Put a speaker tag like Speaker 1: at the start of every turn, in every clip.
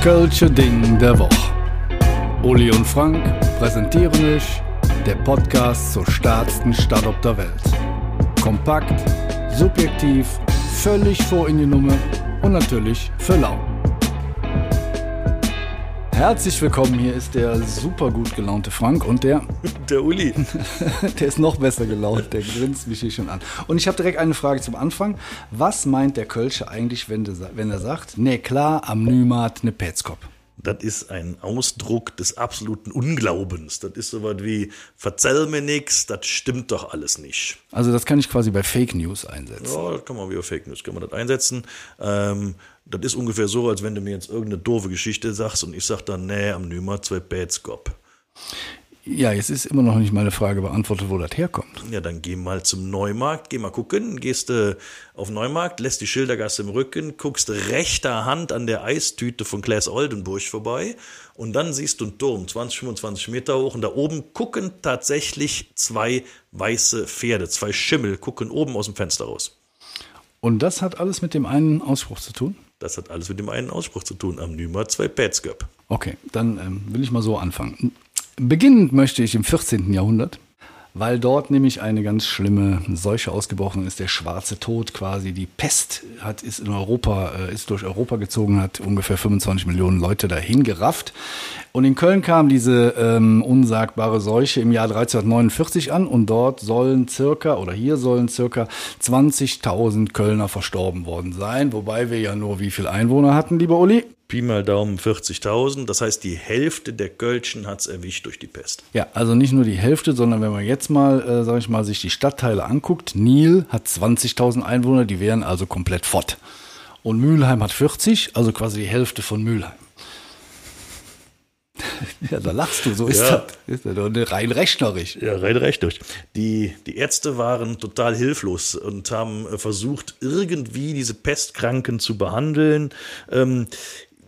Speaker 1: Kölsche Ding der Woche. Uli und Frank präsentieren euch der Podcast zur stärksten Stadt auf der Welt. Kompakt, subjektiv, völlig vor in die Nummer und natürlich für lau. Herzlich willkommen, hier ist der super gut gelaunte Frank und der,
Speaker 2: Der Uli.
Speaker 1: der ist noch besser gelaunt, der grinst mich hier schon an. Und ich habe direkt eine Frage zum Anfang. Was meint der Kölsche eigentlich, wenn, der, wenn er sagt, ne klar, am Nümat ne Petzkop?
Speaker 2: Das ist ein Ausdruck des absoluten Unglaubens. Das ist so was wie, verzell mir nix, das stimmt doch alles nicht.
Speaker 1: Also das kann ich quasi bei Fake News einsetzen.
Speaker 2: Ja, das kann man wie Fake News, kann man das einsetzen. Ähm, das ist ungefähr so, als wenn du mir jetzt irgendeine doofe Geschichte sagst und ich sag dann, nee, am Nümer zwei Pätskop.
Speaker 1: Ja, jetzt ist immer noch nicht meine Frage beantwortet, wo das herkommt.
Speaker 2: Ja, dann geh mal zum Neumarkt, geh mal gucken, gehst du auf Neumarkt, lässt die Schildergasse im Rücken, guckst rechter Hand an der Eistüte von Klaas Oldenburg vorbei und dann siehst du einen Turm, 20, 25 Meter hoch und da oben gucken tatsächlich zwei weiße Pferde, zwei Schimmel, gucken oben aus dem Fenster raus.
Speaker 1: Und das hat alles mit dem einen Ausspruch zu tun?
Speaker 2: Das hat alles mit dem einen Ausspruch zu tun, am Nümer zwei Pätsköp.
Speaker 1: Okay, dann ähm, will ich mal so anfangen. Beginnend möchte ich im 14. Jahrhundert, weil dort nämlich eine ganz schlimme Seuche ausgebrochen ist, der schwarze Tod quasi, die Pest hat, ist in Europa, äh, ist durch Europa gezogen, hat ungefähr 25 Millionen Leute dahin gerafft. Und in Köln kam diese ähm, unsagbare Seuche im Jahr 1349 an und dort sollen circa, oder hier sollen circa 20.000 Kölner verstorben worden sein, wobei wir ja nur wie viel Einwohner hatten, lieber Uli?
Speaker 2: Pi mal Daumen 40.000, das heißt, die Hälfte der Kölschen hat's erwischt durch die Pest.
Speaker 1: Ja, also nicht nur die Hälfte, sondern wenn man jetzt mal, äh, sag ich mal, sich die Stadtteile anguckt, Niel hat 20.000 Einwohner, die wären also komplett fort. Und Mülheim hat 40, also quasi die Hälfte von Mülheim. ja, da lachst du, so ist
Speaker 2: Ja.
Speaker 1: das. Ist das doch rein rechnerisch.
Speaker 2: Ja, rein recht durch. Die, die Ärzte waren total hilflos und haben äh, versucht, irgendwie diese Pestkranken zu behandeln. Ähm,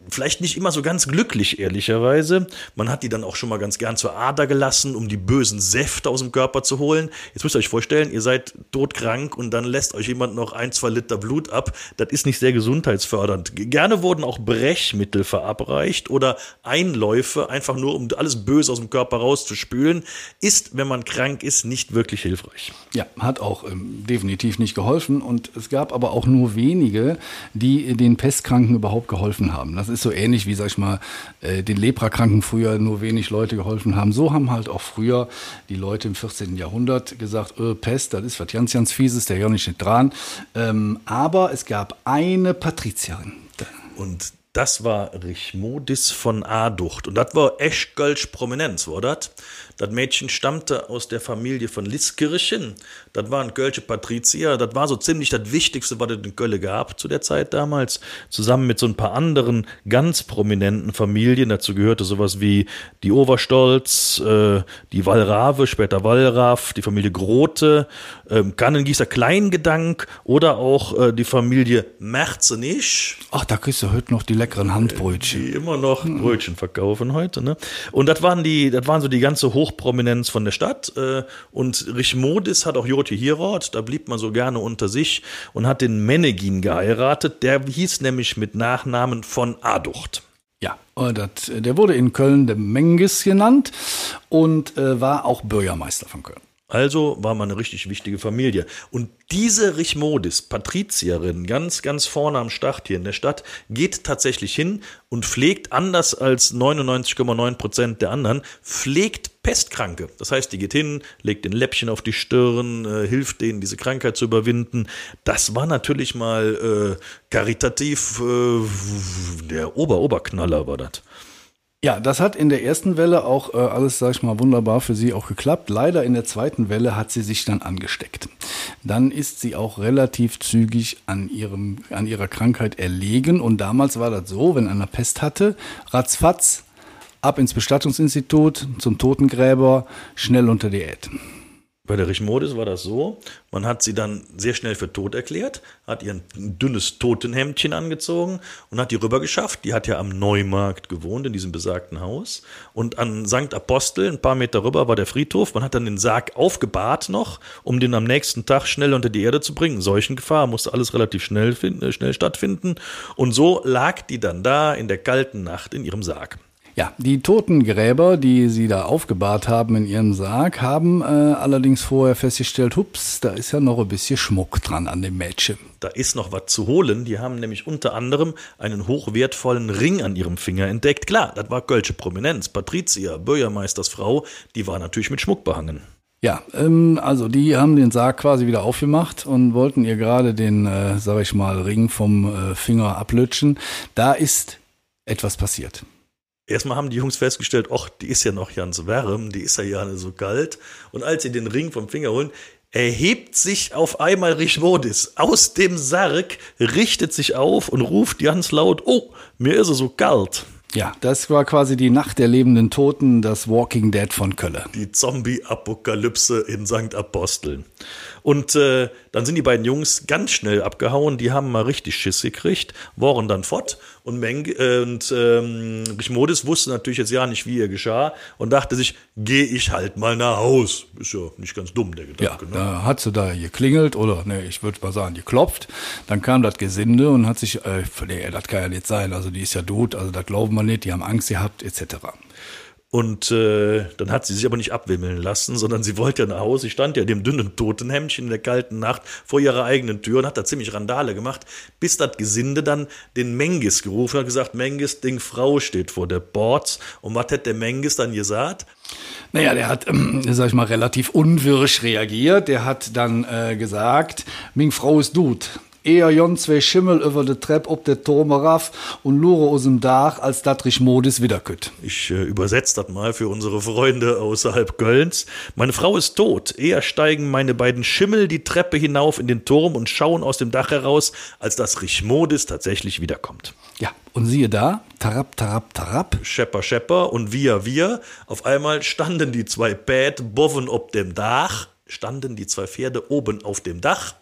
Speaker 2: Vielleicht nicht immer so ganz glücklich, ehrlicherweise. Man hat die dann auch schon mal ganz gern zur Ader gelassen, um die bösen Säfte aus dem Körper zu holen. Jetzt müsst ihr euch vorstellen, ihr seid todkrank und dann lässt euch jemand noch ein, zwei Liter Blut ab. Das ist nicht sehr gesundheitsfördernd. Gerne wurden auch Brechmittel verabreicht oder Einläufe, einfach nur um alles Böse aus dem Körper rauszuspülen. Ist, wenn man krank ist, nicht wirklich hilfreich.
Speaker 1: Ja, hat auch ähm, definitiv nicht geholfen. Und es gab aber auch nur wenige, die den Pestkranken überhaupt geholfen haben. Das ist so ähnlich wie, sag ich mal, äh, den Leprakranken früher nur wenig Leute geholfen haben. So haben halt auch früher die Leute im 14. Jahrhundert gesagt, äh, Pest, das ist was ganz, ganz Fieses, der nicht nicht dran. Ähm, aber es gab eine Patrizierin.
Speaker 2: Und das war Richmodis von Aducht. Und das war echt Gölsch Prominenz, war das? Das Mädchen stammte aus der Familie von Liskirchen. Das waren Gölsche Patrizier. Das war so ziemlich das Wichtigste, was es in Gölle gab zu der Zeit damals. Zusammen mit so ein paar anderen ganz prominenten Familien. Dazu gehörte sowas wie die Overstolz, äh, die Wallrave, später Wallraff, die Familie Grote, ähm, Kannengießer Kleingedank oder auch äh, die Familie Merzenich.
Speaker 1: Ach, da kriegst du heute noch die leckeren Handbrötchen.
Speaker 2: die immer noch Brötchen verkaufen heute. Ne? Und das waren die, das waren so die ganze Hochprominenz von der Stadt. Äh, und Richmodis hat auch Joti Hirot, da blieb man so gerne unter sich und hat den Menegin geheiratet. Der hieß nämlich mit Nachnamen von Aducht.
Speaker 1: Ja, und das, der wurde in Köln der Mengis genannt und äh, war auch Bürgermeister von Köln.
Speaker 2: Also war man eine richtig wichtige Familie. Und diese Richmodis, Patrizierin, ganz, ganz vorne am Start hier in der Stadt, geht tatsächlich hin und pflegt, anders als 99,9 Prozent der anderen, pflegt Pestkranke. Das heißt, die geht hin, legt den Läppchen auf die Stirn, äh, hilft denen, diese Krankheit zu überwinden. Das war natürlich mal äh, karitativ äh, der Ober-Oberknaller war das.
Speaker 1: Ja, das hat in der ersten Welle auch äh, alles, sag ich mal, wunderbar für sie auch geklappt. Leider in der zweiten Welle hat sie sich dann angesteckt. Dann ist sie auch relativ zügig an, ihrem, an ihrer Krankheit erlegen. Und damals war das so, wenn einer Pest hatte, ratzfatz, ab ins Bestattungsinstitut, zum Totengräber, schnell unter Diät.
Speaker 2: Bei der Richmodis war das so, man hat sie dann sehr schnell für tot erklärt, hat ihr ein dünnes Totenhemdchen angezogen und hat die rüber geschafft. Die hat ja am Neumarkt gewohnt, in diesem besagten Haus. Und an St. Apostel, ein paar Meter rüber, war der Friedhof. Man hat dann den Sarg aufgebahrt noch, um den am nächsten Tag schnell unter die Erde zu bringen. Solchen Gefahr musste alles relativ schnell, finden, schnell stattfinden. Und so lag die dann da in der kalten Nacht in ihrem Sarg.
Speaker 1: Ja, die Totengräber, die sie da aufgebahrt haben in ihrem Sarg, haben äh, allerdings vorher festgestellt, hups, da ist ja noch ein bisschen Schmuck dran an dem Mädchen.
Speaker 2: Da ist noch was zu holen. Die haben nämlich unter anderem einen hochwertvollen Ring an ihrem Finger entdeckt. Klar, das war Kölsche Prominenz. Patricia, Bürgermeistersfrau, die war natürlich mit Schmuck behangen.
Speaker 1: Ja, ähm, also die haben den Sarg quasi wieder aufgemacht und wollten ihr gerade den, äh, sag ich mal, Ring vom äh, Finger ablutschen. Da ist etwas passiert.
Speaker 2: Erstmal haben die Jungs festgestellt, ach, die ist ja noch ganz warm, die ist ja ja so kalt. Und als sie den Ring vom Finger holen, erhebt sich auf einmal Richmodis aus dem Sarg, richtet sich auf und ruft ganz laut, oh, mir ist es so kalt.
Speaker 1: Ja, das war quasi die Nacht der lebenden Toten, das Walking Dead von Kölle.
Speaker 2: Die Zombie-Apokalypse in St. Aposteln. Und äh, dann sind die beiden Jungs ganz schnell abgehauen, die haben mal richtig Schiss gekriegt, waren dann fort und, Meng äh, und ähm, Richmodis wusste natürlich jetzt ja nicht, wie ihr geschah und dachte sich, geh ich halt mal nach Haus. Ist ja nicht ganz dumm, der Gedanke.
Speaker 1: Ja, ne? da hat sie da geklingelt oder, ne, ich würde mal sagen, geklopft. Dann kam das Gesinde und hat sich, äh, nee, das kann ja nicht sein, also die ist ja tot, also das glauben wir nicht, die haben Angst gehabt, etc.
Speaker 2: Und äh, dann hat sie sich aber nicht abwimmeln lassen, sondern sie wollte ja nach Hause. Sie stand ja in dem dünnen Totenhemdchen in der kalten Nacht vor ihrer eigenen Tür und hat da ziemlich Randale gemacht, bis das Gesinde dann den Mengis gerufen hat, gesagt, Mengis, Ding Frau steht vor der Boards. Und was hat der Mengis dann gesagt?
Speaker 1: Naja, der hat, ähm, sag ich mal, relativ unwirsch reagiert. Der hat dann äh, gesagt, Ming Frau ist gut eher Jon zwei Schimmel über de Trepp ob der Turme raff und lure aus dem Dach, als dat Modis wiederkütt.
Speaker 2: Ich äh, übersetze das mal für unsere Freunde außerhalb Kölns. Meine Frau ist tot. Eher steigen meine beiden Schimmel die Treppe hinauf in den Turm und schauen aus dem Dach heraus, als das Modis tatsächlich wiederkommt.
Speaker 1: Ja, und siehe da, tarap, tarap, tarap.
Speaker 2: Schepper, schepper und wir, wir. Auf einmal standen die zwei Bät boven ob dem Dach, standen die zwei Pferde oben auf dem Dach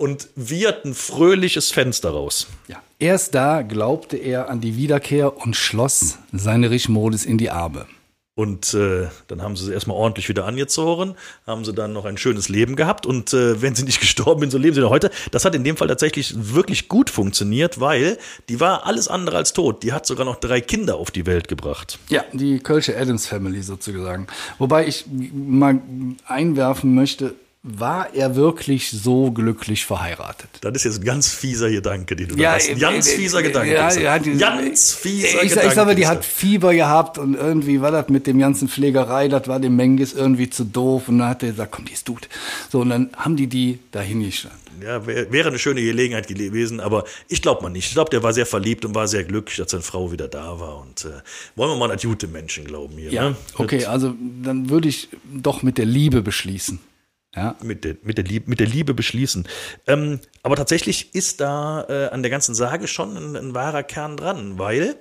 Speaker 2: und wiehert ein fröhliches Fenster raus.
Speaker 1: Ja. Erst da glaubte er an die Wiederkehr und schloss seine Richmodis in die Arme.
Speaker 2: Und äh, dann haben sie sie erstmal ordentlich wieder angezogen, haben sie dann noch ein schönes Leben gehabt und äh, wenn sie nicht gestorben sind, so leben sie noch heute. Das hat in dem Fall tatsächlich wirklich gut funktioniert, weil die war alles andere als tot. Die hat sogar noch drei Kinder auf die Welt gebracht.
Speaker 1: Ja, die Kölsche Adams Family sozusagen. Wobei ich mal einwerfen möchte, war er wirklich so glücklich verheiratet?
Speaker 2: Das ist jetzt ein ganz fieser Gedanke, den du
Speaker 1: ja,
Speaker 2: da hast. Ein ganz äh, fieser Gedanke.
Speaker 1: Ja, ja, die, ganz fieser ich, Gedanke. Ich sage, die hat Fieber gehabt und irgendwie war das mit dem ganzen Pflegerei, das war dem Mengis irgendwie zu doof und dann hat er gesagt, komm, die ist gut. So, und dann haben die die dahin gestanden.
Speaker 2: Ja, wäre eine schöne Gelegenheit gewesen, aber ich glaube mal nicht. Ich glaube, der war sehr verliebt und war sehr glücklich, dass seine Frau wieder da war. Und äh, wollen wir mal an gute Menschen glauben hier.
Speaker 1: Ja,
Speaker 2: ne?
Speaker 1: okay, also dann würde ich doch mit der Liebe beschließen
Speaker 2: ja. mit, der, mit, der Liebe, mit der Liebe beschließen. Ähm, aber tatsächlich ist da äh, an der ganzen Sage schon ein, ein, wahrer Kern dran, weil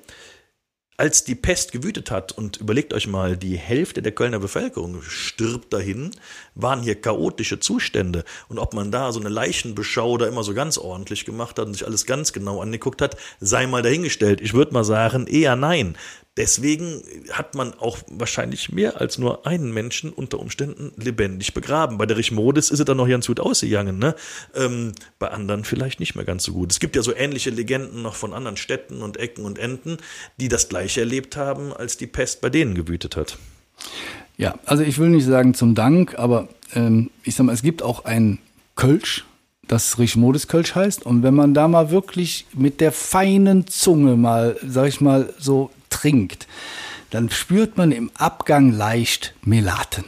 Speaker 2: als die Pest gewütet hat, und überlegt euch mal, die Hälfte der Kölner Bevölkerung stirbt dahin, waren hier chaotische Zustände. Und ob man da so eine Leichenbeschau da immer so ganz ordentlich gemacht hat und sich alles ganz genau angeguckt hat, sei mal dahingestellt. Ich würde mal sagen, eher nein. Deswegen hat man auch wahrscheinlich mehr als nur einen Menschen unter Umständen lebendig begraben. Bei der Richmodis ist es dann noch ganz gut ausgegangen, ne? Ähm, bei anderen vielleicht nicht mehr ganz so gut. Es gibt ja so ähnliche Legenden noch von anderen Städten und Ecken und Enden, die das gleiche erlebt haben, als die Pest bei denen gewütet hat.
Speaker 1: Ja, also ich will nicht sagen zum Dank, aber ähm, ich sag mal, es gibt auch ein Kölsch, das Richmodis Kölsch heißt. Und wenn man da mal wirklich mit der feinen Zunge mal, sag ich mal, so trinkt, dann spürt man im Abgang leicht Melaten.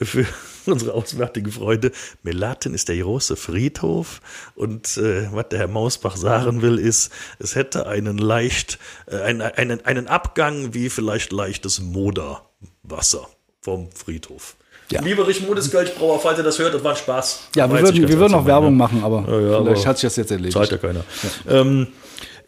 Speaker 2: Für unsere auswärtigen Freunde, Melaten ist der große Friedhof und äh, was der Herr Mausbach sagen will, ist, es hätte einen leicht, äh, einen, einen, einen Abgang wie vielleicht leichtes Moderwasser vom Friedhof. Ja. Liebe Richmudes Kölschbrauer, falls ihr das hört, das war Spaß.
Speaker 1: Ja, wir würden, wir würden noch Werbung machen, aber ja, ja, vielleicht aber hat sich das jetzt erlebt.
Speaker 2: Zahlt ja keiner. Ja. Ähm,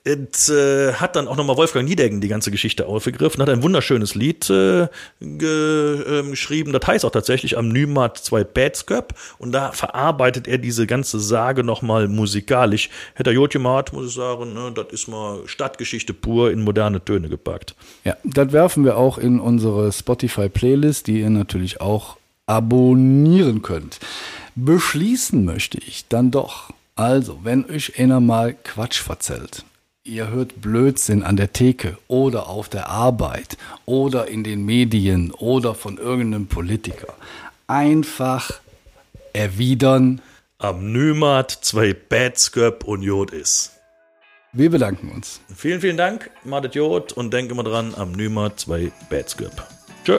Speaker 2: Und, äh, hat dann auch nochmal Wolfgang Niedecken die ganze Geschichte aufgegriffen, hat ein wunderschönes Lied äh, ge, äh, geschrieben. Das heißt auch tatsächlich am Nymat 2 Badsköp. Und da verarbeitet er diese ganze Sage nochmal musikalisch. Hätte er muss ich sagen, ne, das ist mal Stadtgeschichte pur in moderne Töne gepackt.
Speaker 1: Ja, das werfen wir auch in unsere Spotify-Playlist, die ihr natürlich auch abonnieren könnt. Beschließen möchte ich dann doch. Also, wenn euch einer mal Quatsch verzählt, ihr hört Blödsinn an der Theke oder auf der Arbeit oder in den Medien oder von irgendeinem Politiker, einfach erwidern.
Speaker 2: Am Nymat 2 Badsköp und Jod ist.
Speaker 1: Wir bedanken uns.
Speaker 2: Vielen, vielen Dank, Madet Jod, und denke mal dran, am Nymat 2 Badsköp. Tschö.